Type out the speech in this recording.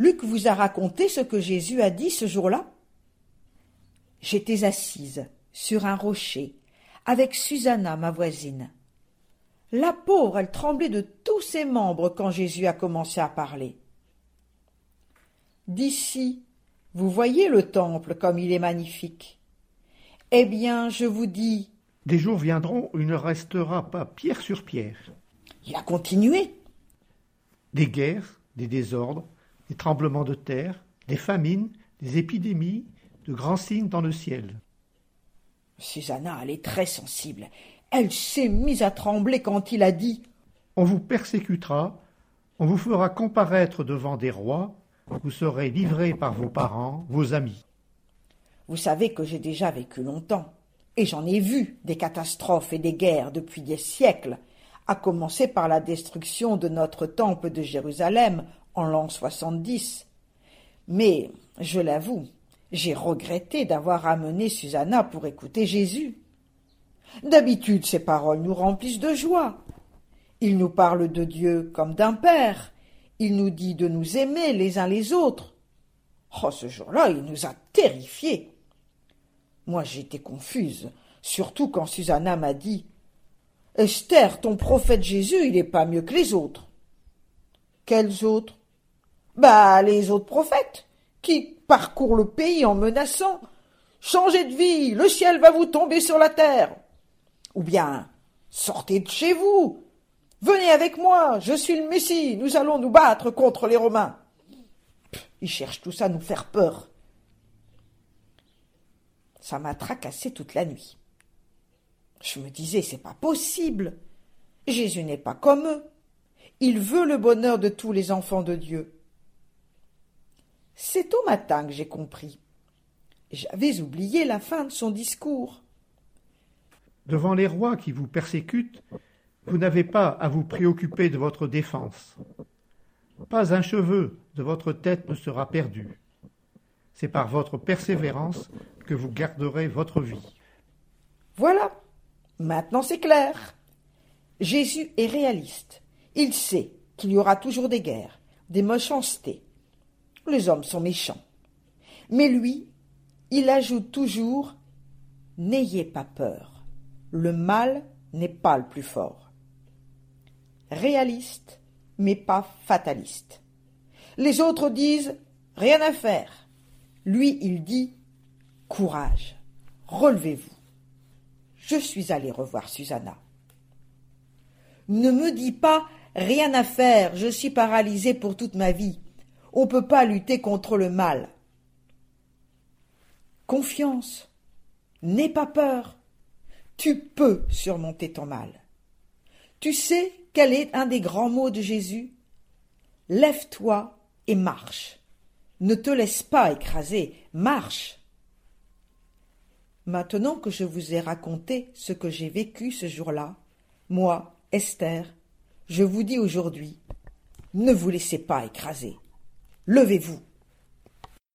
Luc vous a raconté ce que Jésus a dit ce jour-là J'étais assise sur un rocher avec Susanna, ma voisine. La pauvre, elle tremblait de tous ses membres quand Jésus a commencé à parler. D'ici, vous voyez le temple comme il est magnifique. Eh bien, je vous dis. Des jours viendront où il ne restera pas pierre sur pierre. Il a continué. Des guerres, des désordres, des tremblements de terre, des famines, des épidémies, de grands signes dans le ciel. Susanna, elle est très sensible. Elle s'est mise à trembler quand il a dit On vous persécutera, on vous fera comparaître devant des rois, vous serez livrés par vos parents, vos amis. Vous savez que j'ai déjà vécu longtemps, et j'en ai vu des catastrophes et des guerres depuis des siècles, à commencer par la destruction de notre temple de Jérusalem en l'an 70. Mais, je l'avoue, j'ai regretté d'avoir amené Susanna pour écouter Jésus. D'habitude, ses paroles nous remplissent de joie. Il nous parle de Dieu comme d'un père. Il nous dit de nous aimer les uns les autres. Oh, ce jour-là, il nous a terrifiés. Moi, j'étais confuse, surtout quand Susanna m'a dit Esther, ton prophète Jésus, il n'est pas mieux que les autres. Quels autres? Bah, les autres prophètes, qui parcourent le pays en menaçant Changez de vie, le ciel va vous tomber sur la terre. Ou bien Sortez de chez vous. Venez avec moi, je suis le Messie, nous allons nous battre contre les Romains. ils cherchent tous à nous faire peur. Ça m'a tracassé toute la nuit. Je me disais, c'est pas possible. Jésus n'est pas comme eux. Il veut le bonheur de tous les enfants de Dieu. C'est au matin que j'ai compris. J'avais oublié la fin de son discours. Devant les rois qui vous persécutent, vous n'avez pas à vous préoccuper de votre défense. Pas un cheveu de votre tête ne sera perdu. C'est par votre persévérance que vous garderez votre vie. Voilà. Maintenant c'est clair. Jésus est réaliste. Il sait qu'il y aura toujours des guerres, des méchancetés. Les hommes sont méchants. Mais lui, il ajoute toujours N'ayez pas peur. Le mal n'est pas le plus fort. Réaliste, mais pas fataliste. Les autres disent Rien à faire. Lui, il dit Courage, relevez-vous. Je suis allé revoir Susanna. Ne me dis pas rien à faire, je suis paralysée pour toute ma vie. On ne peut pas lutter contre le mal. Confiance. N'aie pas peur. Tu peux surmonter ton mal. Tu sais quel est un des grands mots de Jésus? Lève-toi et marche. Ne te laisse pas écraser, marche. Maintenant que je vous ai raconté ce que j'ai vécu ce jour-là, moi, Esther, je vous dis aujourd'hui, ne vous laissez pas écraser. Levez-vous.